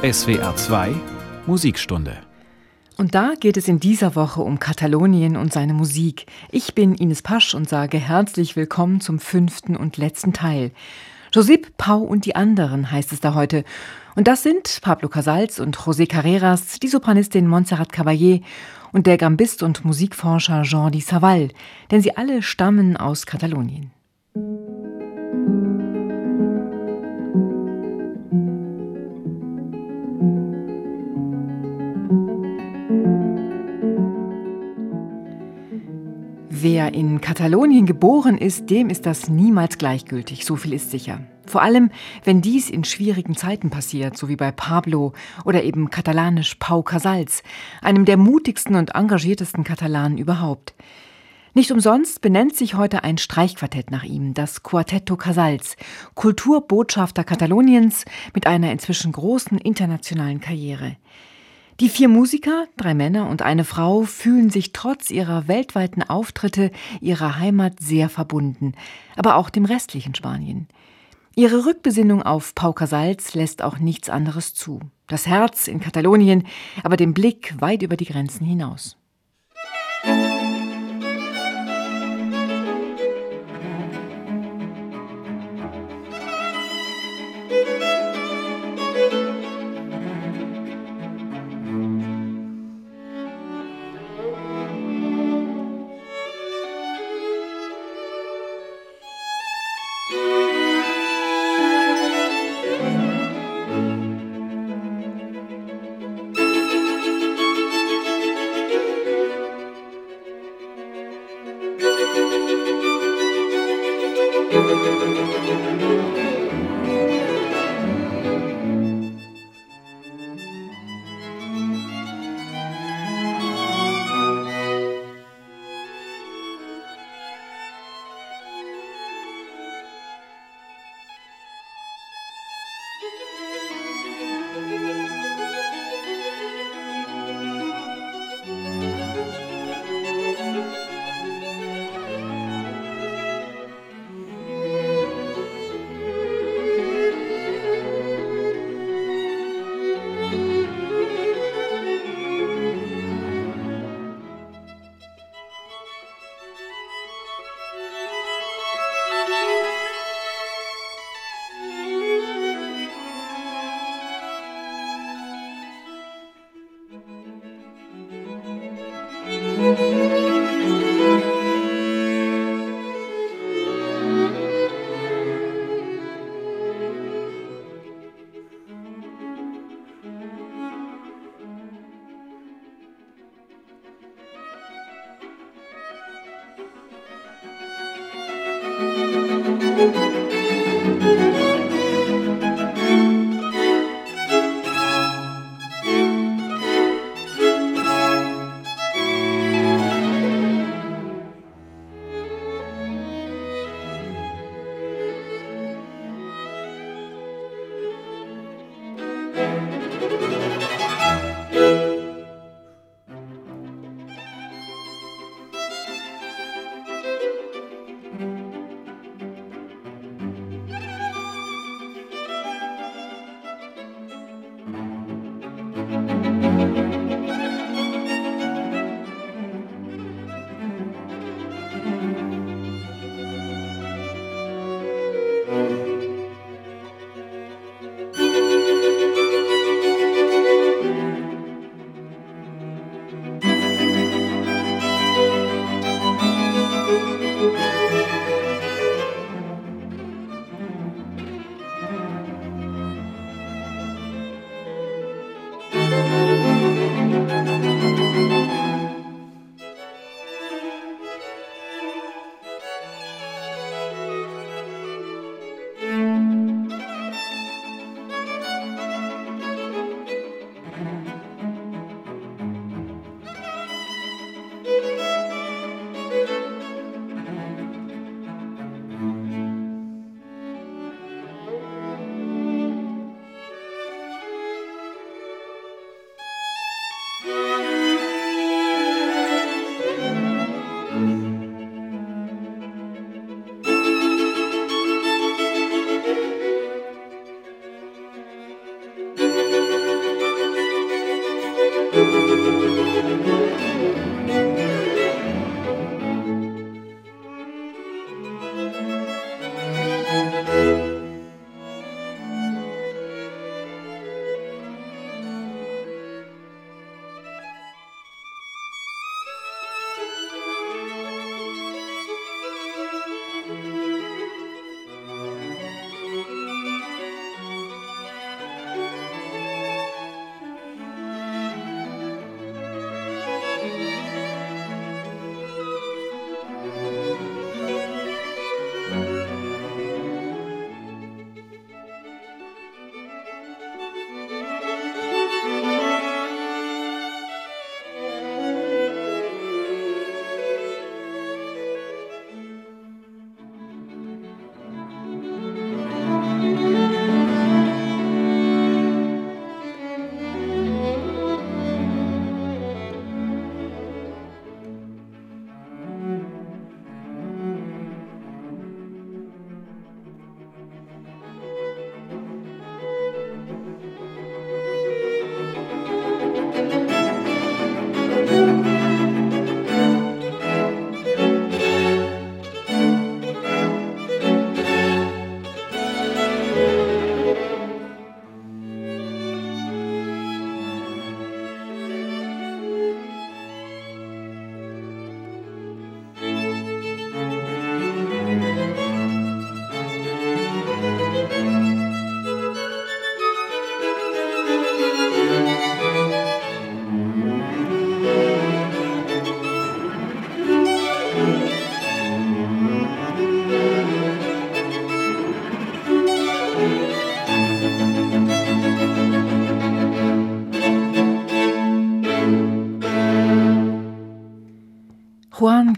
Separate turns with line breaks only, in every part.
SWR 2 Musikstunde.
Und da geht es in dieser Woche um Katalonien und seine Musik. Ich bin Ines Pasch und sage herzlich willkommen zum fünften und letzten Teil. Josep, Pau und die anderen heißt es da heute. Und das sind Pablo Casals und José Carreras, die Sopranistin Montserrat Caballé und der Gambist und Musikforscher Jordi Savall, denn sie alle stammen aus Katalonien. Wer in Katalonien geboren ist, dem ist das niemals gleichgültig, so viel ist sicher. Vor allem, wenn dies in schwierigen Zeiten passiert, so wie bei Pablo oder eben katalanisch Pau Casals, einem der mutigsten und engagiertesten Katalanen überhaupt. Nicht umsonst benennt sich heute ein Streichquartett nach ihm, das Quartetto Casals, Kulturbotschafter Kataloniens mit einer inzwischen großen internationalen Karriere. Die vier Musiker, drei Männer und eine Frau, fühlen sich trotz ihrer weltweiten Auftritte ihrer Heimat sehr verbunden, aber auch dem restlichen Spanien. Ihre Rückbesinnung auf Pau Casals lässt auch nichts anderes zu. Das Herz in Katalonien, aber den Blick weit über die Grenzen hinaus.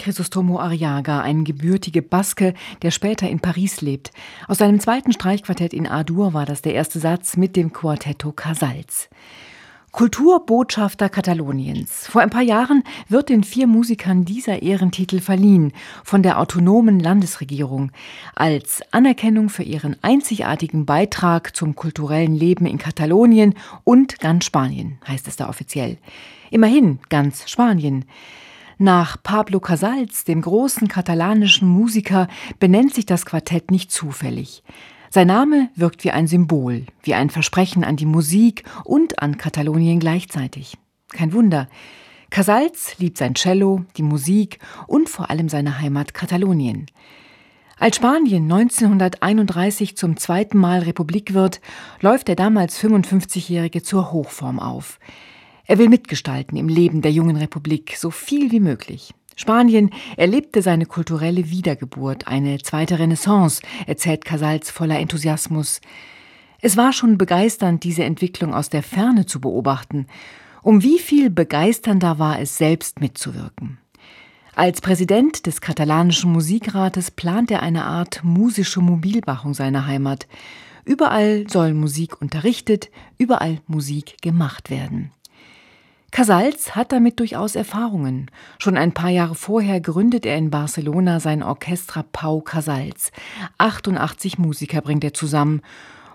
Crisostomo Arriaga, ein gebürtiger Baske, der später in Paris lebt. Aus seinem zweiten Streichquartett in A-Dur war das der erste Satz mit dem Quartetto Casals. Kulturbotschafter Kataloniens. Vor ein paar Jahren wird den vier Musikern dieser Ehrentitel verliehen von der autonomen Landesregierung als Anerkennung für ihren einzigartigen Beitrag zum kulturellen Leben in Katalonien und ganz Spanien, heißt es da offiziell. Immerhin ganz Spanien. Nach Pablo Casals, dem großen katalanischen Musiker, benennt sich das Quartett nicht zufällig. Sein Name wirkt wie ein Symbol, wie ein Versprechen an die Musik und an Katalonien gleichzeitig. Kein Wunder. Casals liebt sein Cello, die Musik und vor allem seine Heimat Katalonien. Als Spanien 1931 zum zweiten Mal Republik wird, läuft der damals 55-Jährige zur Hochform auf. Er will mitgestalten im Leben der jungen Republik, so viel wie möglich. Spanien erlebte seine kulturelle Wiedergeburt, eine zweite Renaissance, erzählt Casals voller Enthusiasmus. Es war schon begeisternd, diese Entwicklung aus der Ferne zu beobachten. Um wie viel begeisternder war es, selbst mitzuwirken. Als Präsident des katalanischen Musikrates plant er eine Art musische Mobilmachung seiner Heimat. Überall soll Musik unterrichtet, überall Musik gemacht werden. Casals hat damit durchaus Erfahrungen. Schon ein paar Jahre vorher gründet er in Barcelona sein Orchestra Pau Casals. 88 Musiker bringt er zusammen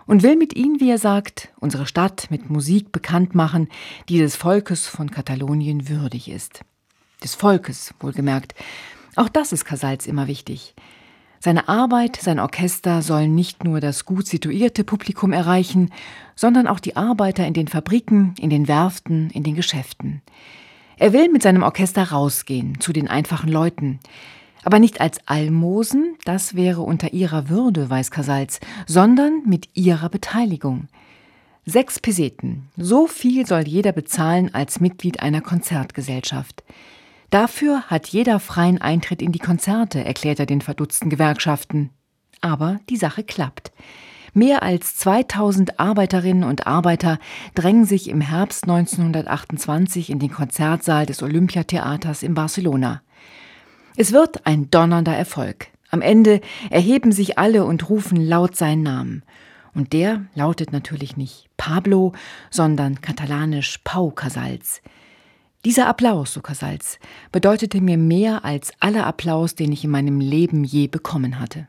und will mit ihnen, wie er sagt, unsere Stadt mit Musik bekannt machen, die des Volkes von Katalonien würdig ist. Des Volkes, wohlgemerkt. Auch das ist Casals immer wichtig. Seine Arbeit, sein Orchester sollen nicht nur das gut situierte Publikum erreichen, sondern auch die Arbeiter in den Fabriken, in den Werften, in den Geschäften. Er will mit seinem Orchester rausgehen zu den einfachen Leuten. Aber nicht als Almosen, das wäre unter ihrer Würde, weiß Casals, sondern mit ihrer Beteiligung. Sechs Peseten, so viel soll jeder bezahlen als Mitglied einer Konzertgesellschaft. Dafür hat jeder freien Eintritt in die Konzerte, erklärt er den verdutzten Gewerkschaften. Aber die Sache klappt. Mehr als 2000 Arbeiterinnen und Arbeiter drängen sich im Herbst 1928 in den Konzertsaal des Olympiatheaters in Barcelona. Es wird ein donnernder Erfolg. Am Ende erheben sich alle und rufen laut seinen Namen. Und der lautet natürlich nicht Pablo, sondern katalanisch Pau Casals. Dieser Applaus, Casals, bedeutete mir mehr als aller Applaus, den ich in meinem Leben je bekommen hatte.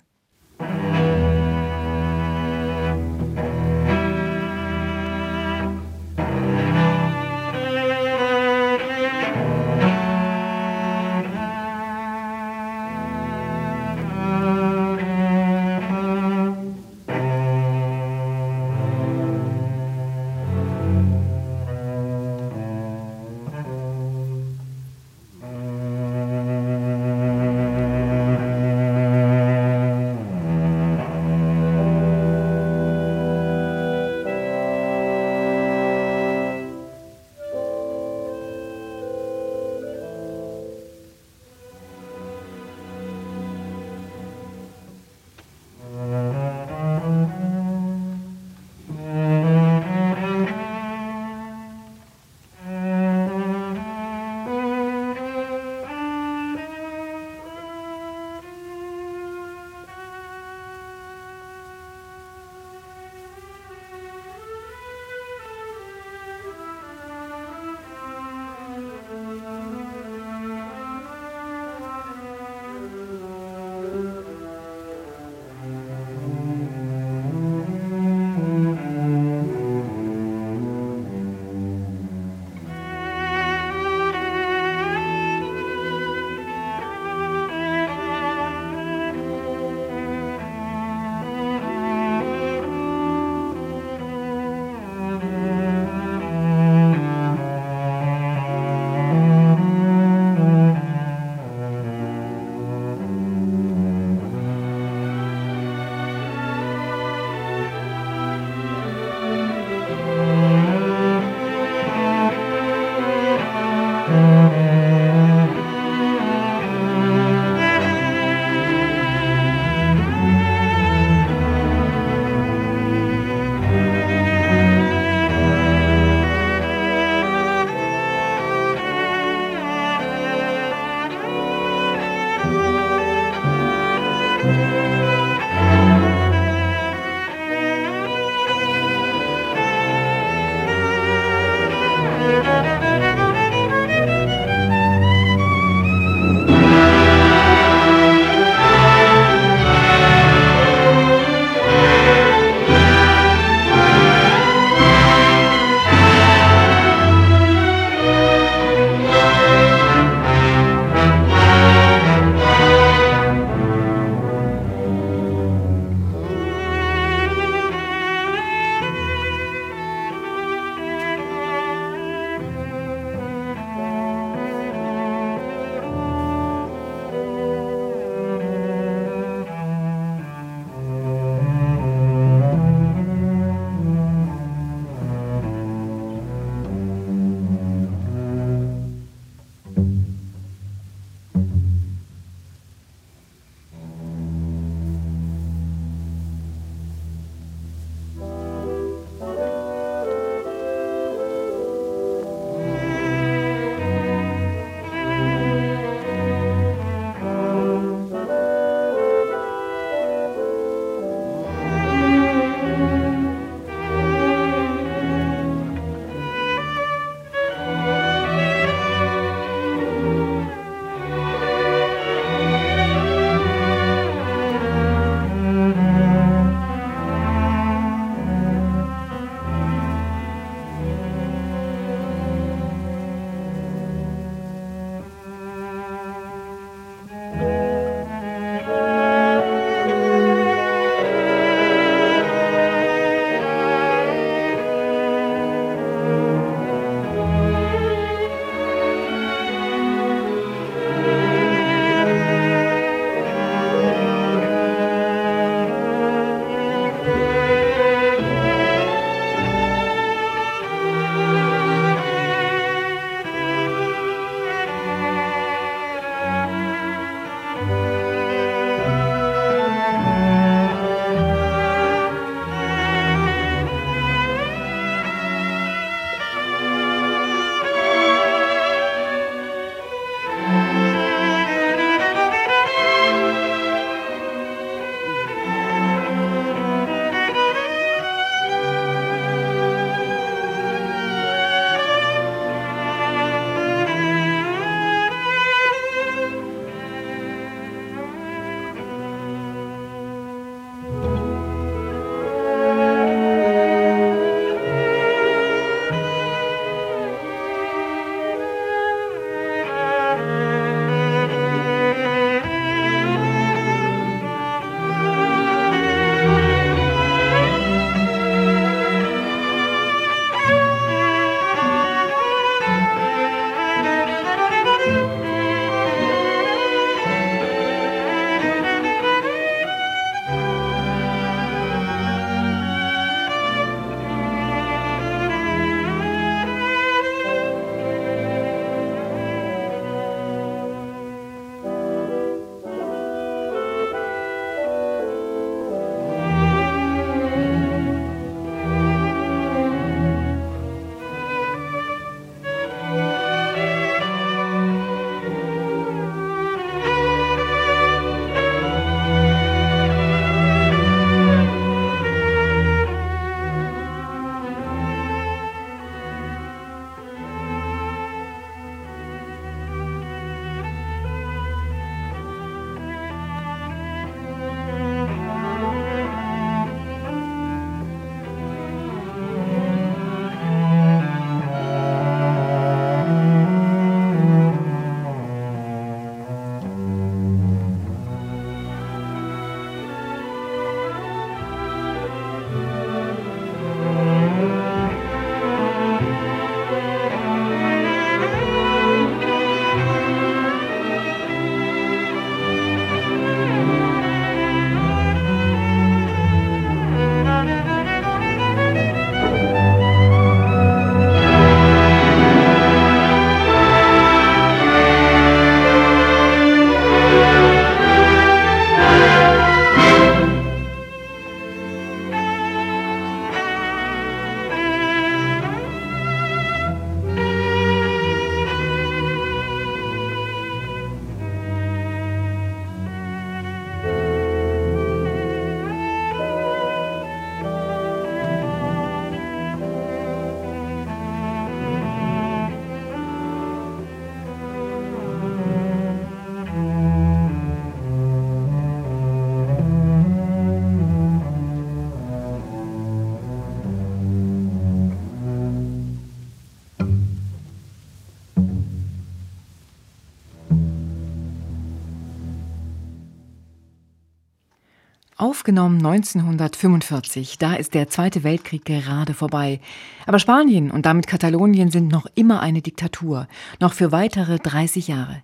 Aufgenommen 1945, da ist der Zweite Weltkrieg gerade vorbei. Aber Spanien und damit Katalonien sind noch immer eine Diktatur, noch für weitere 30 Jahre.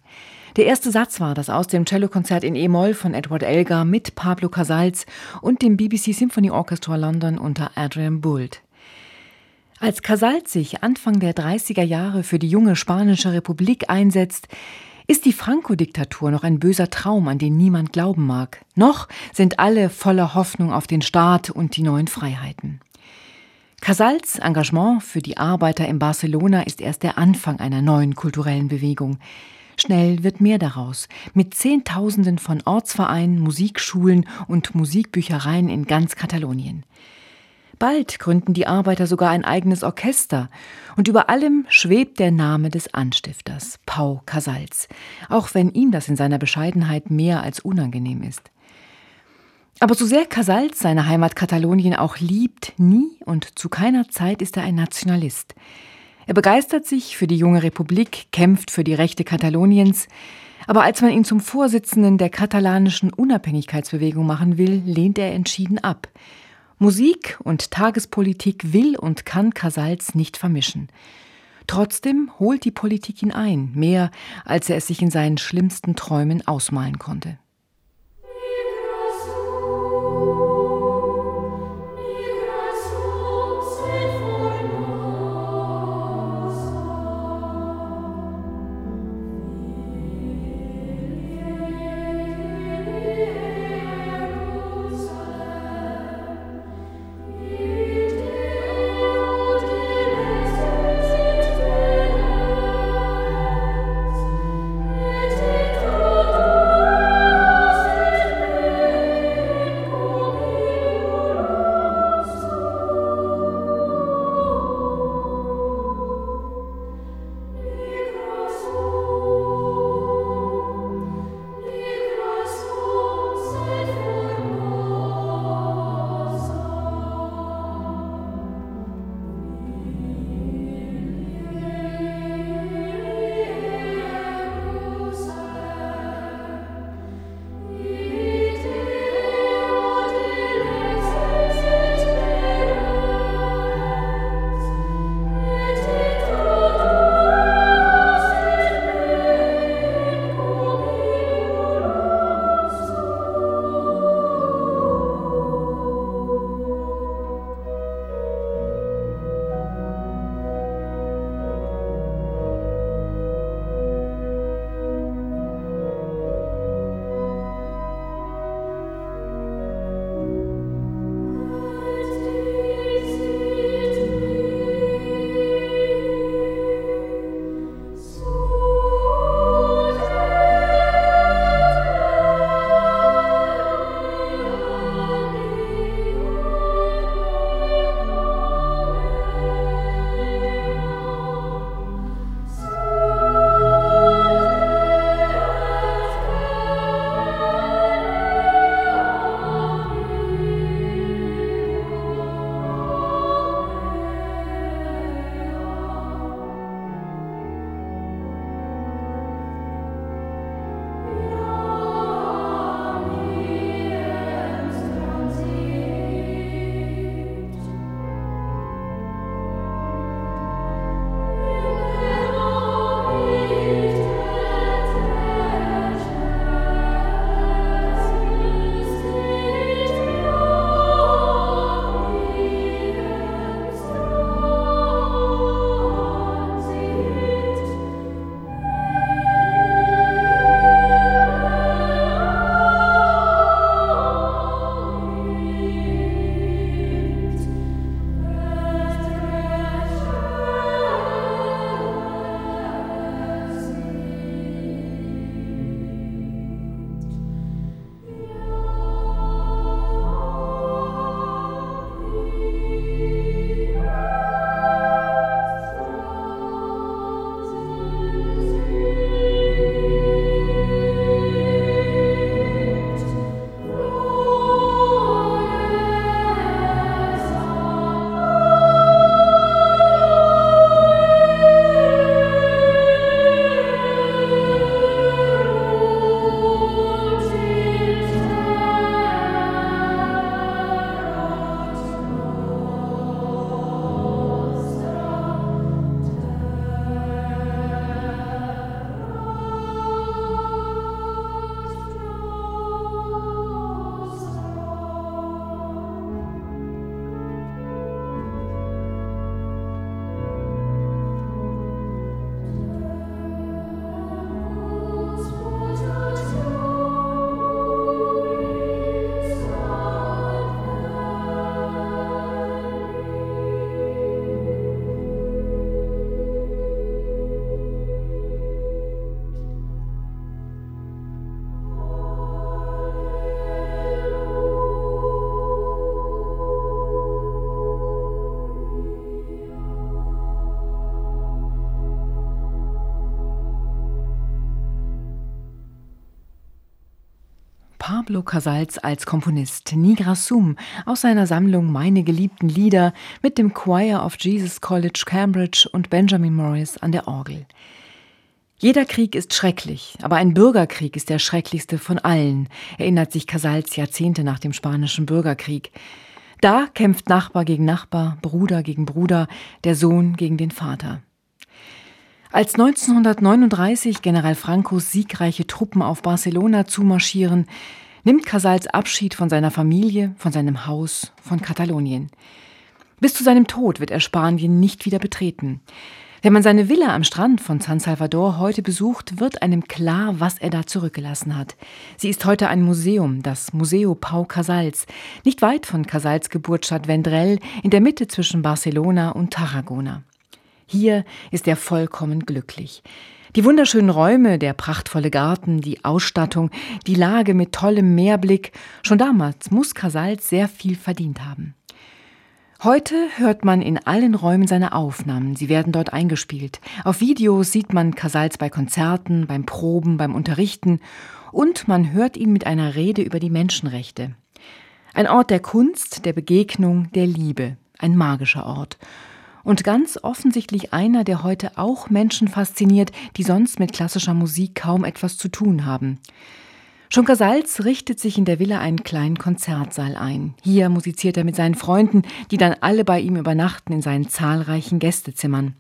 Der erste Satz war das aus dem Cellokonzert in E-Moll von Edward Elgar mit Pablo Casals und dem BBC Symphony Orchestra London unter Adrian Boult. Als Casals sich Anfang der 30er Jahre für die junge Spanische Republik einsetzt, ist die Franco-Diktatur noch ein böser Traum, an den niemand glauben mag? Noch sind alle voller Hoffnung auf den Staat und die neuen Freiheiten. Casals Engagement für die Arbeiter in Barcelona ist erst der Anfang einer neuen kulturellen Bewegung. Schnell wird mehr daraus, mit Zehntausenden von Ortsvereinen, Musikschulen und Musikbüchereien in ganz Katalonien. Bald gründen die Arbeiter sogar ein eigenes Orchester. Und über allem schwebt der Name des Anstifters, Pau Casals, auch wenn ihm das in seiner Bescheidenheit mehr als unangenehm ist. Aber so sehr Casals seine Heimat Katalonien auch liebt, nie und zu keiner Zeit ist er ein Nationalist. Er begeistert sich für die junge Republik, kämpft für die Rechte Kataloniens, aber als man ihn zum Vorsitzenden der katalanischen Unabhängigkeitsbewegung machen will, lehnt er entschieden ab. Musik und Tagespolitik will und kann Casals nicht vermischen. Trotzdem holt die Politik ihn ein, mehr als er es sich in seinen schlimmsten Träumen ausmalen konnte. Pablo Casals als Komponist Nigra Sum aus seiner Sammlung Meine geliebten Lieder mit dem Choir of Jesus College Cambridge und Benjamin Morris an der Orgel. Jeder Krieg ist schrecklich, aber ein Bürgerkrieg ist der schrecklichste von allen, erinnert sich Casals Jahrzehnte nach dem Spanischen Bürgerkrieg. Da kämpft Nachbar gegen Nachbar, Bruder gegen Bruder, der Sohn gegen den Vater. Als 1939 General Francos siegreiche Truppen auf Barcelona zumarschieren, nimmt Casals Abschied von seiner Familie, von seinem Haus, von Katalonien. Bis zu seinem Tod wird er Spanien nicht wieder betreten. Wenn man seine Villa am Strand von San Salvador heute besucht, wird einem klar, was er da zurückgelassen hat. Sie ist heute ein Museum, das Museo Pau Casals, nicht weit von Casals Geburtsstadt Vendrell, in der Mitte zwischen Barcelona und Tarragona. Hier ist er vollkommen glücklich. Die wunderschönen Räume, der prachtvolle Garten, die Ausstattung, die Lage mit tollem Meerblick, schon damals muss Casals sehr viel verdient haben. Heute hört man in allen Räumen seine Aufnahmen. Sie werden dort eingespielt. Auf Videos sieht man Casals bei Konzerten, beim Proben, beim Unterrichten und man hört ihn mit einer Rede über die Menschenrechte. Ein Ort der Kunst, der Begegnung, der Liebe. Ein magischer Ort und ganz offensichtlich einer, der heute auch Menschen fasziniert, die sonst mit klassischer Musik kaum etwas zu tun haben. Schon Casals richtet sich in der Villa einen kleinen Konzertsaal ein. Hier musiziert er mit seinen Freunden, die dann alle bei ihm übernachten in seinen zahlreichen Gästezimmern.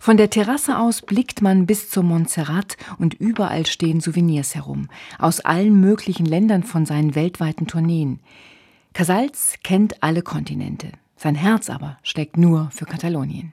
Von der Terrasse aus blickt man bis zur Montserrat und überall stehen Souvenirs herum, aus allen möglichen Ländern von seinen weltweiten Tourneen. Casals kennt alle Kontinente. Sein Herz aber schlägt nur für Katalonien.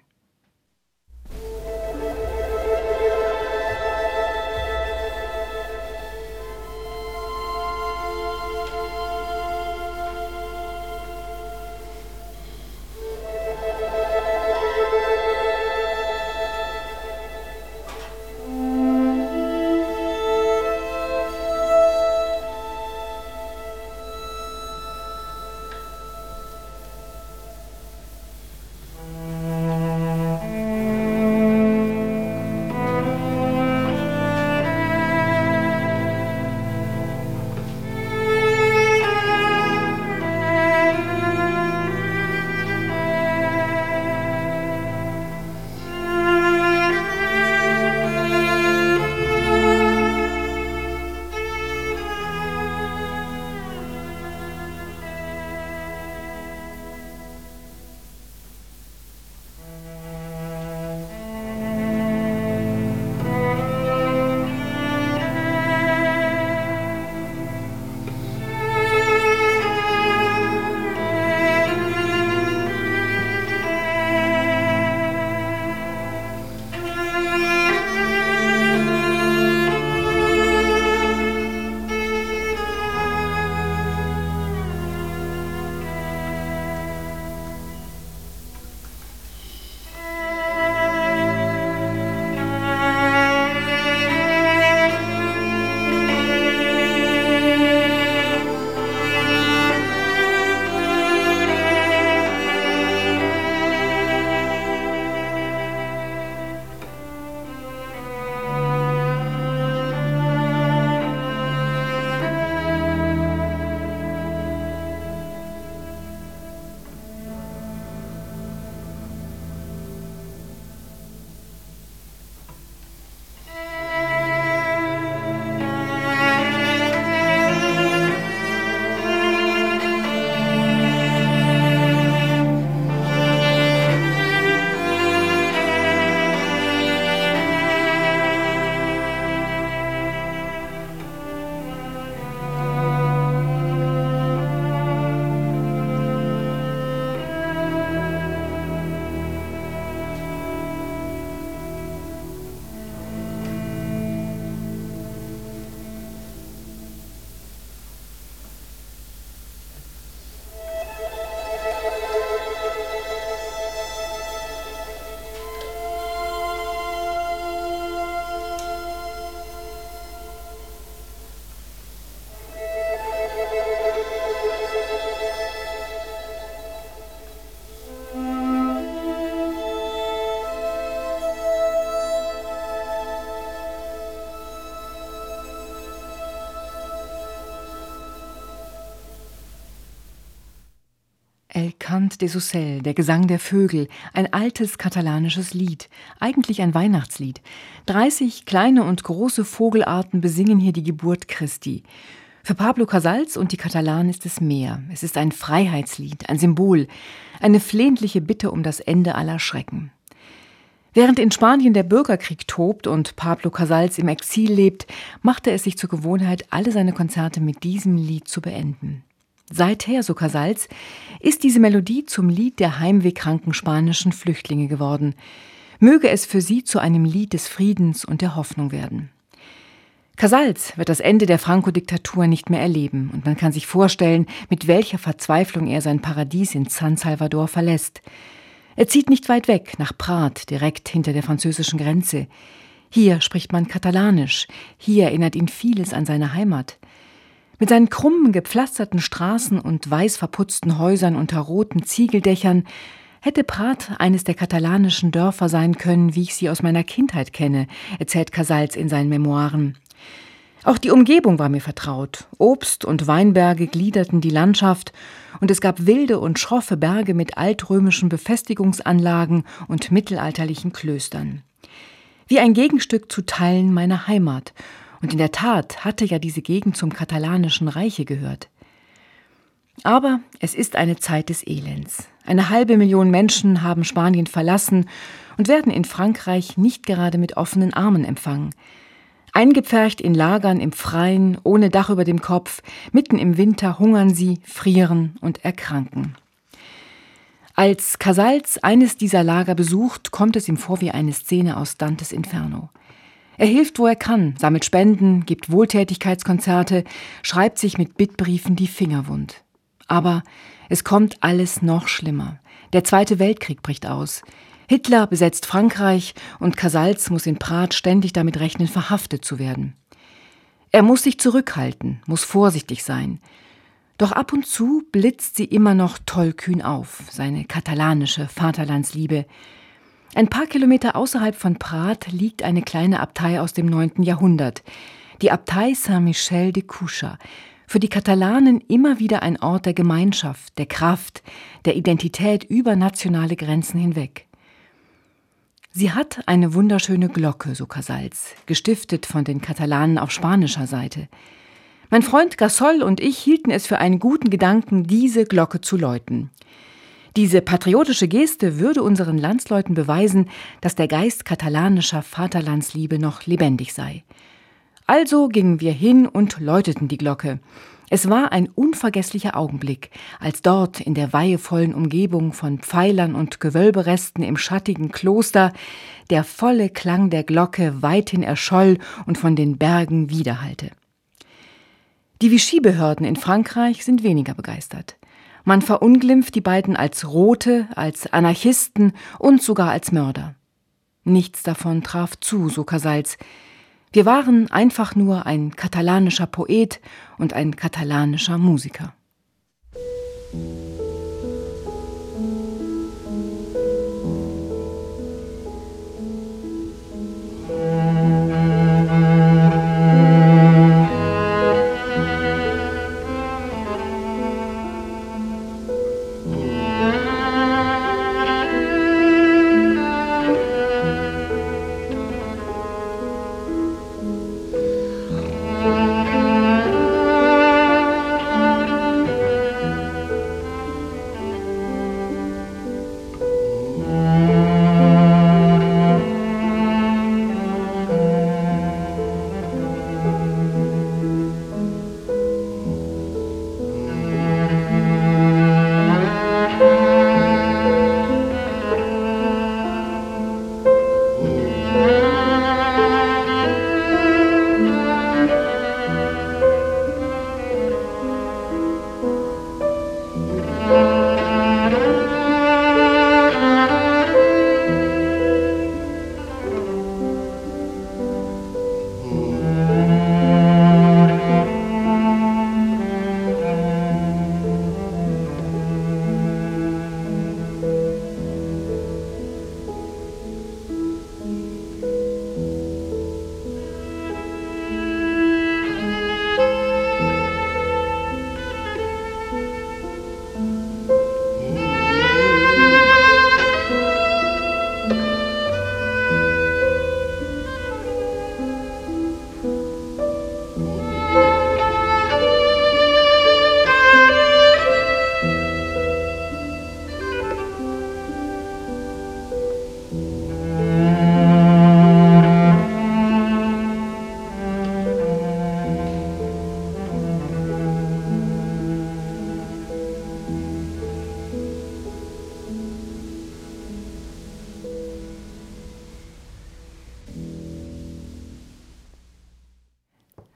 Cant des Ocels, der Gesang der Vögel, ein altes katalanisches Lied, eigentlich ein Weihnachtslied. 30 kleine und große Vogelarten besingen hier die Geburt Christi. Für Pablo Casals und die Katalanen ist es mehr. Es ist ein Freiheitslied, ein Symbol, eine flehentliche Bitte um das Ende aller Schrecken. Während in Spanien der Bürgerkrieg tobt und Pablo Casals im Exil lebt, machte es sich zur Gewohnheit, alle seine Konzerte mit diesem Lied zu beenden. Seither, so Casals, ist diese Melodie zum Lied der heimwehkranken spanischen Flüchtlinge geworden. Möge es für sie zu einem Lied des Friedens und der Hoffnung werden. Casals wird das Ende der Franco-Diktatur nicht mehr erleben und man kann sich vorstellen, mit welcher Verzweiflung er sein Paradies in San Salvador verlässt. Er zieht nicht weit weg, nach Prat, direkt hinter der französischen Grenze. Hier spricht man Katalanisch, hier erinnert ihn vieles an seine Heimat. Mit seinen krummen, gepflasterten Straßen und weiß verputzten Häusern unter roten Ziegeldächern hätte Prat eines der katalanischen Dörfer sein können, wie ich sie aus meiner Kindheit kenne, erzählt Casals in seinen Memoiren. Auch die Umgebung war mir vertraut. Obst und Weinberge gliederten die Landschaft, und es gab wilde und schroffe Berge mit altrömischen Befestigungsanlagen und mittelalterlichen Klöstern. Wie ein Gegenstück zu Teilen meiner Heimat, und in der Tat hatte ja diese Gegend zum katalanischen Reiche gehört. Aber es ist eine Zeit des Elends. Eine halbe Million Menschen haben Spanien verlassen und werden in Frankreich nicht gerade mit offenen Armen empfangen. Eingepfercht in Lagern im Freien, ohne Dach über dem Kopf, mitten im Winter hungern sie, frieren und erkranken. Als Casals eines dieser Lager besucht, kommt es ihm vor wie eine Szene aus Dantes Inferno. Er hilft, wo er kann, sammelt Spenden, gibt Wohltätigkeitskonzerte, schreibt sich mit Bittbriefen die Finger wund. Aber es kommt alles noch schlimmer. Der Zweite Weltkrieg bricht aus. Hitler besetzt Frankreich und Casals muss in Prat ständig damit rechnen, verhaftet zu werden. Er muss sich zurückhalten, muss vorsichtig sein. Doch ab und zu blitzt sie immer noch tollkühn auf, seine katalanische Vaterlandsliebe, ein paar Kilometer außerhalb von Prat liegt eine kleine Abtei aus dem 9. Jahrhundert, die Abtei Saint-Michel de Coucha, für die Katalanen immer wieder ein Ort der Gemeinschaft, der Kraft, der Identität über nationale Grenzen hinweg. Sie hat eine wunderschöne Glocke, so Casals, gestiftet von den Katalanen auf spanischer Seite. Mein Freund Gasol und ich hielten es für einen guten Gedanken, diese Glocke zu läuten. Diese patriotische Geste würde unseren Landsleuten beweisen, dass der Geist katalanischer Vaterlandsliebe noch lebendig sei. Also gingen wir hin und läuteten die Glocke. Es war ein unvergesslicher Augenblick, als dort in der weihevollen Umgebung von Pfeilern und Gewölberesten im schattigen Kloster der volle Klang der Glocke weithin erscholl und von den Bergen widerhallte. Die Vichy-Behörden in Frankreich sind weniger begeistert. Man verunglimpft die beiden als Rote, als Anarchisten und sogar als Mörder. Nichts davon traf zu, so Casals. Wir waren einfach nur ein katalanischer Poet und ein katalanischer Musiker.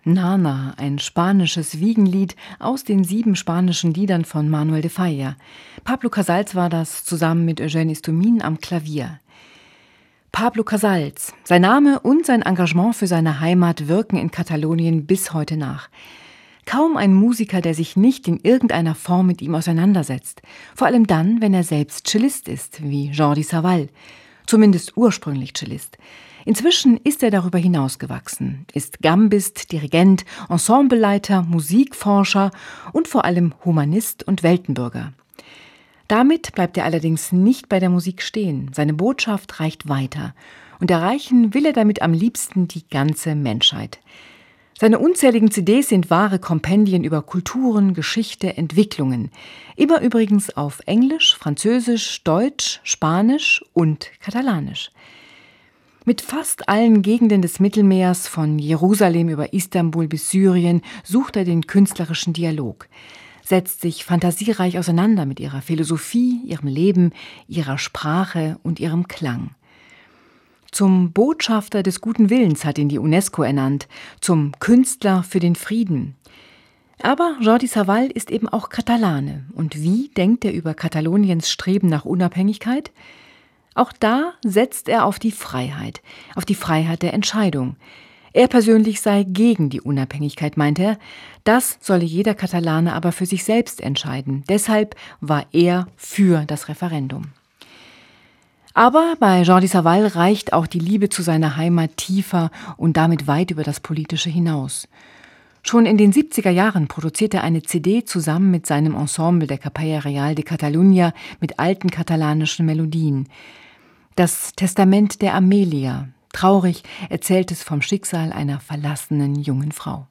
Nana, ein spanisches Wiegenlied aus den sieben spanischen Liedern von Manuel de Falla. Pablo Casals war das zusammen mit Eugène Istumin am Klavier. Pablo Casals, sein Name und sein Engagement für seine Heimat wirken in Katalonien bis heute nach. Kaum ein Musiker, der sich nicht in irgendeiner Form mit ihm auseinandersetzt. Vor allem dann, wenn er selbst Cellist ist, wie Jordi Savall. Zumindest ursprünglich Cellist. Inzwischen ist er darüber hinausgewachsen, ist Gambist, Dirigent, Ensembleleiter, Musikforscher und vor allem Humanist und Weltenbürger. Damit bleibt er allerdings nicht bei der Musik stehen. Seine Botschaft reicht weiter. Und erreichen will er damit am liebsten die ganze Menschheit. Seine unzähligen CDs sind wahre Kompendien über Kulturen, Geschichte, Entwicklungen. Immer übrigens auf Englisch, Französisch, Deutsch, Spanisch und Katalanisch. Mit fast allen Gegenden des Mittelmeers, von Jerusalem über Istanbul bis Syrien, sucht er den künstlerischen Dialog, setzt sich fantasiereich auseinander mit ihrer Philosophie, ihrem Leben, ihrer Sprache und ihrem Klang. Zum Botschafter des guten Willens hat ihn die UNESCO ernannt, zum Künstler für den Frieden. Aber Jordi Savall ist eben auch Katalane. Und wie denkt er über Kataloniens Streben nach Unabhängigkeit? Auch da setzt er auf die Freiheit, auf die Freiheit der Entscheidung. Er persönlich sei gegen die Unabhängigkeit, meint er. Das solle jeder Katalane aber für sich selbst entscheiden. Deshalb war er für das Referendum. Aber bei Jordi Savall reicht auch die Liebe zu seiner Heimat tiefer und damit weit über das Politische hinaus. Schon in den 70er Jahren produzierte er eine CD zusammen mit seinem Ensemble der Capella Real de Catalunya mit alten katalanischen Melodien. Das Testament der Amelia. Traurig erzählt es vom Schicksal einer verlassenen jungen Frau.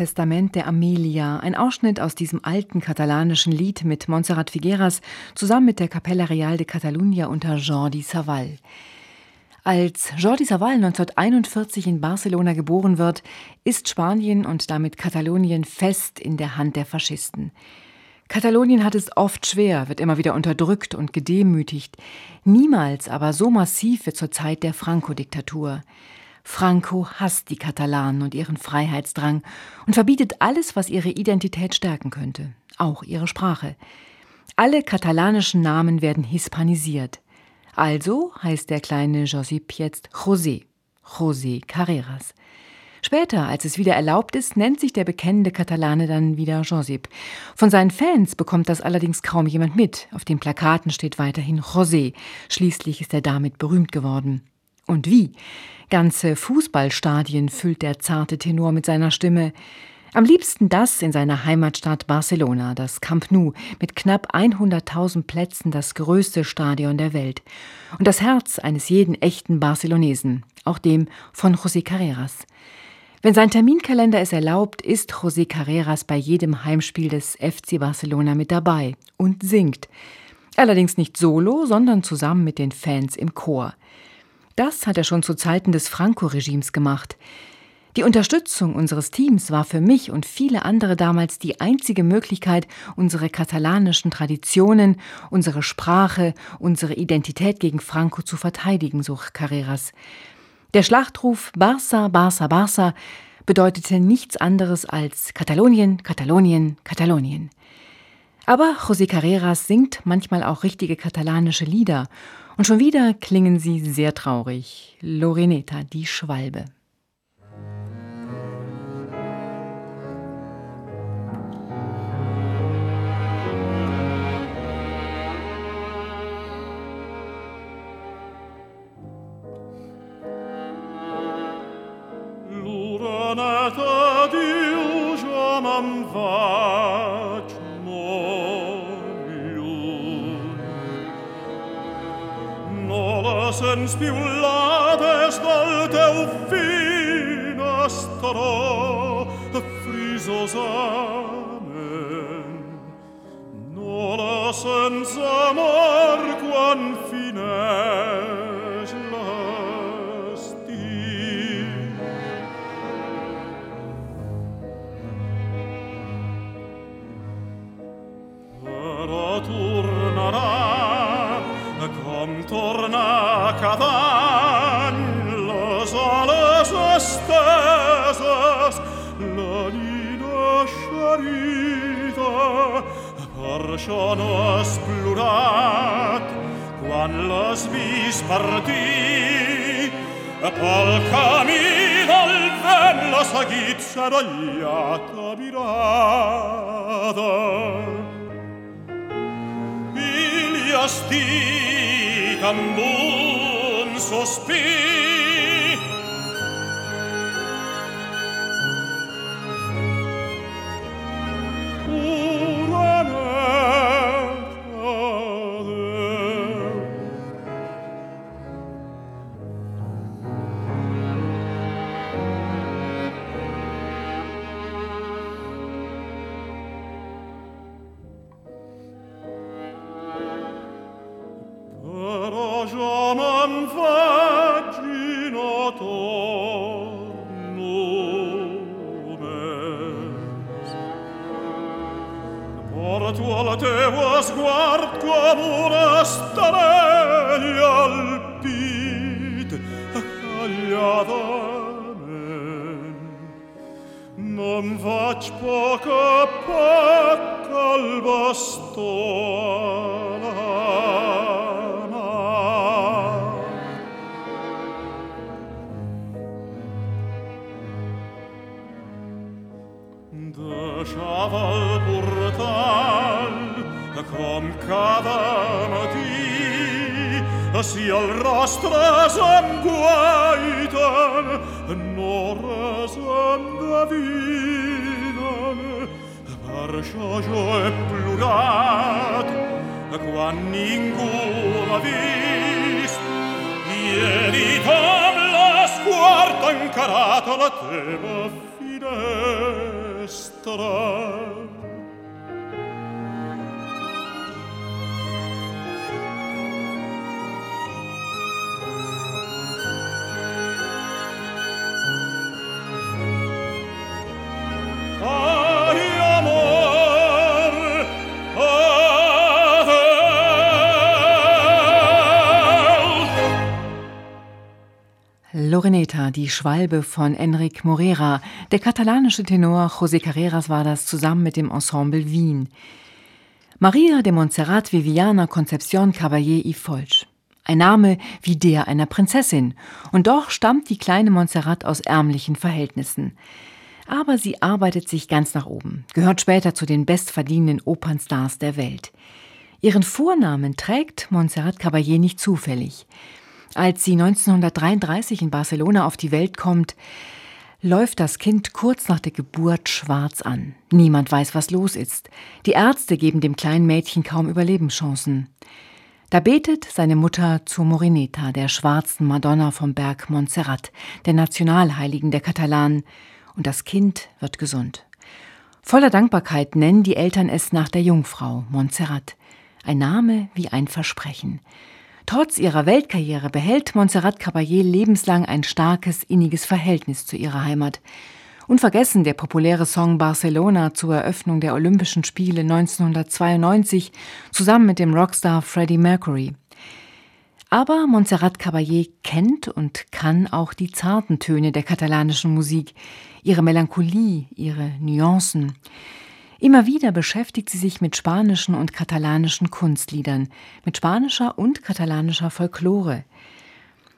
Testament der Amelia, ein Ausschnitt aus diesem alten katalanischen Lied mit Montserrat Figueras zusammen mit der Capella Real de Catalunya unter Jordi Savall. Als Jordi Savall 1941 in Barcelona geboren wird, ist Spanien und damit Katalonien fest in der Hand der Faschisten. Katalonien hat es oft schwer, wird immer wieder unterdrückt und gedemütigt, niemals aber so massiv wie zur Zeit der Franco-Diktatur. Franco hasst die Katalanen und ihren Freiheitsdrang und verbietet alles, was ihre Identität stärken könnte, auch ihre Sprache. Alle katalanischen Namen werden hispanisiert. Also heißt der kleine Josip jetzt José, José Carreras. Später, als es wieder erlaubt ist, nennt sich der bekennende Katalane dann wieder Josip. Von seinen Fans bekommt das allerdings kaum jemand mit. Auf den Plakaten steht weiterhin José. Schließlich ist er damit berühmt geworden. Und wie? Ganze Fußballstadien füllt der zarte Tenor mit seiner Stimme. Am liebsten das in seiner Heimatstadt Barcelona, das Camp Nou, mit knapp 100.000 Plätzen das größte Stadion der Welt. Und das Herz eines jeden echten Barcelonesen, auch dem von José Carreras. Wenn sein Terminkalender es erlaubt, ist José Carreras bei jedem Heimspiel des FC Barcelona mit dabei und singt. Allerdings nicht solo, sondern zusammen mit den Fans im Chor. Das hat er schon zu Zeiten des Franco-Regimes gemacht. Die Unterstützung unseres Teams war für mich und viele andere damals die einzige Möglichkeit, unsere katalanischen Traditionen, unsere Sprache, unsere Identität gegen Franco zu verteidigen, so Carreras. Der Schlachtruf Barça, Barça, Barça bedeutete nichts anderes als Katalonien, Katalonien, Katalonien. Aber José Carreras singt manchmal auch richtige katalanische Lieder und schon wieder klingen sie sehr traurig. Loreneta, die Schwalbe.
sens non spiullate stolte u finestro frisosa sonos splurat quan los vis partì pol camino al ven la saghit saragliata mirada. Ilias ti tambun sospir tuo la teua sguard come starelli al pit cagliadamen non vac poca poco al bastoa cada matí. Si els rostres em guaiten no res em devinen per això jo he plorat quan ningú m'ha vist. I he dit amb l'esguard encarat a la teva fi
Loreneta, die Schwalbe von Enric Morera. Der katalanische Tenor José Carreras war das zusammen mit dem Ensemble Wien. Maria de Montserrat Viviana Concepción Caballé y Folch. Ein Name wie der einer Prinzessin. Und doch stammt die kleine Montserrat aus ärmlichen Verhältnissen. Aber sie arbeitet sich ganz nach oben, gehört später zu den bestverdienenden Opernstars der Welt. Ihren Vornamen trägt Montserrat Caballé nicht zufällig. Als sie 1933 in Barcelona auf die Welt kommt, läuft das Kind kurz nach der Geburt schwarz an. Niemand weiß, was los ist. Die Ärzte geben dem kleinen Mädchen kaum Überlebenschancen. Da betet seine Mutter zur Moreneta, der schwarzen Madonna vom Berg Montserrat, der Nationalheiligen der Katalanen, und das Kind wird gesund. Voller Dankbarkeit nennen die Eltern es nach der Jungfrau Montserrat. Ein Name wie ein Versprechen. Trotz ihrer Weltkarriere behält Montserrat Caballé lebenslang ein starkes, inniges Verhältnis zu ihrer Heimat. Unvergessen der populäre Song Barcelona zur Eröffnung der Olympischen Spiele 1992 zusammen mit dem Rockstar Freddie Mercury. Aber Montserrat Caballé kennt und kann auch die zarten Töne der katalanischen Musik, ihre Melancholie, ihre Nuancen. Immer wieder beschäftigt sie sich mit spanischen und katalanischen Kunstliedern, mit spanischer und katalanischer Folklore.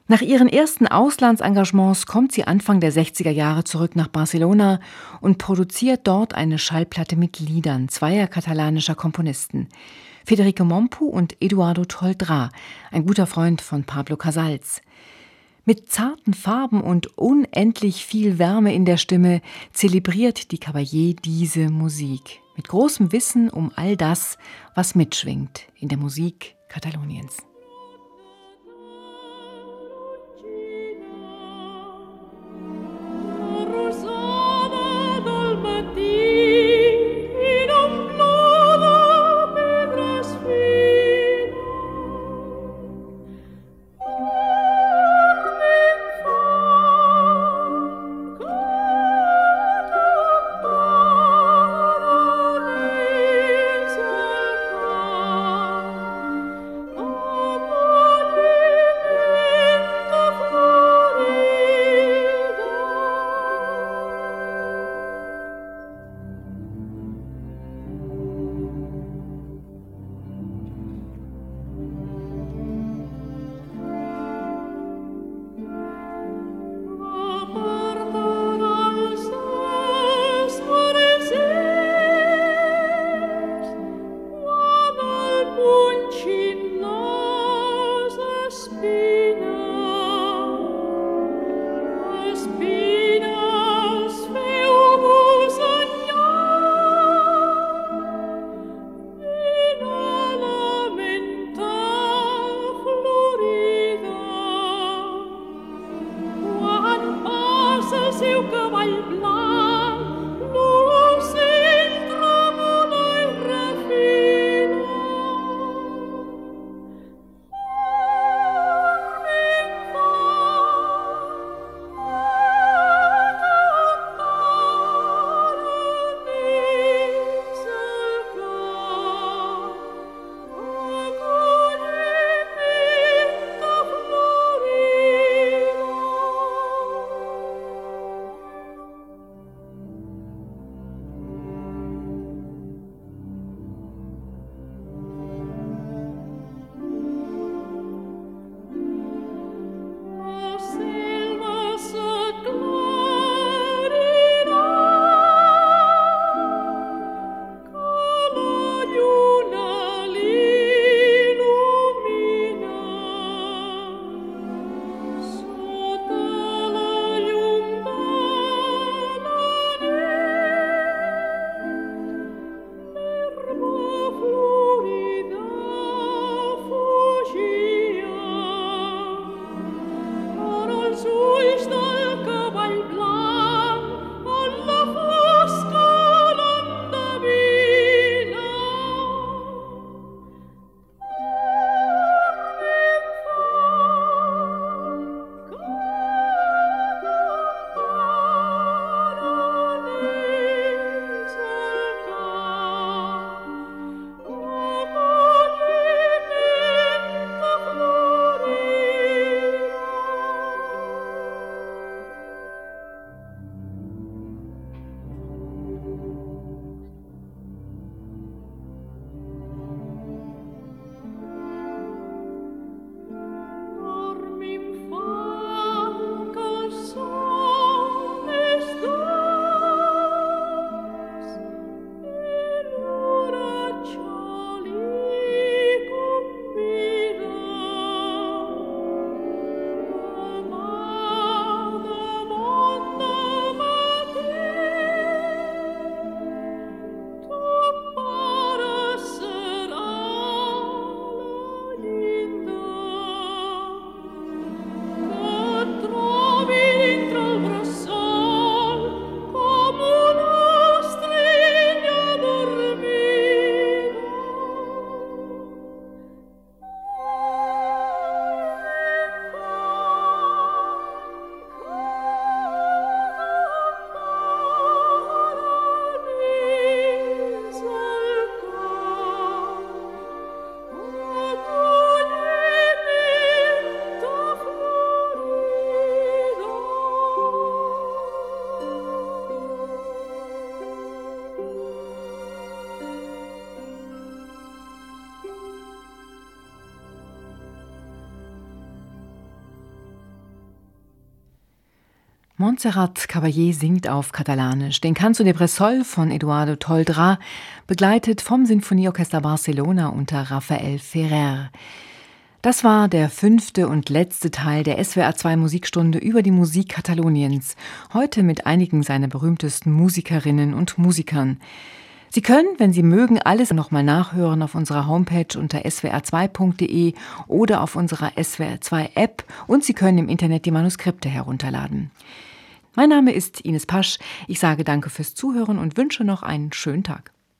Nach ihren ersten Auslandsengagements kommt sie Anfang der 60er Jahre zurück nach Barcelona und produziert dort eine Schallplatte mit Liedern zweier katalanischer Komponisten, Federico Mompu und Eduardo Toldrá, ein guter Freund von Pablo Casals. Mit zarten Farben und unendlich viel Wärme in der Stimme zelebriert die Caballé diese Musik. Mit großem Wissen um all das, was mitschwingt in der Musik Kataloniens. Montserrat Caballé singt auf Katalanisch den Canzo de Bressol von Eduardo Toldrá, begleitet vom Sinfonieorchester Barcelona unter Rafael Ferrer. Das war der fünfte und letzte Teil der SWR2 Musikstunde über die Musik Kataloniens, heute mit einigen seiner berühmtesten Musikerinnen und Musikern. Sie können, wenn Sie mögen, alles nochmal nachhören auf unserer Homepage unter swr2.de oder auf unserer SWR2-App und Sie können im Internet die Manuskripte herunterladen. Mein Name ist Ines Pasch. Ich sage danke fürs Zuhören und wünsche noch einen schönen Tag.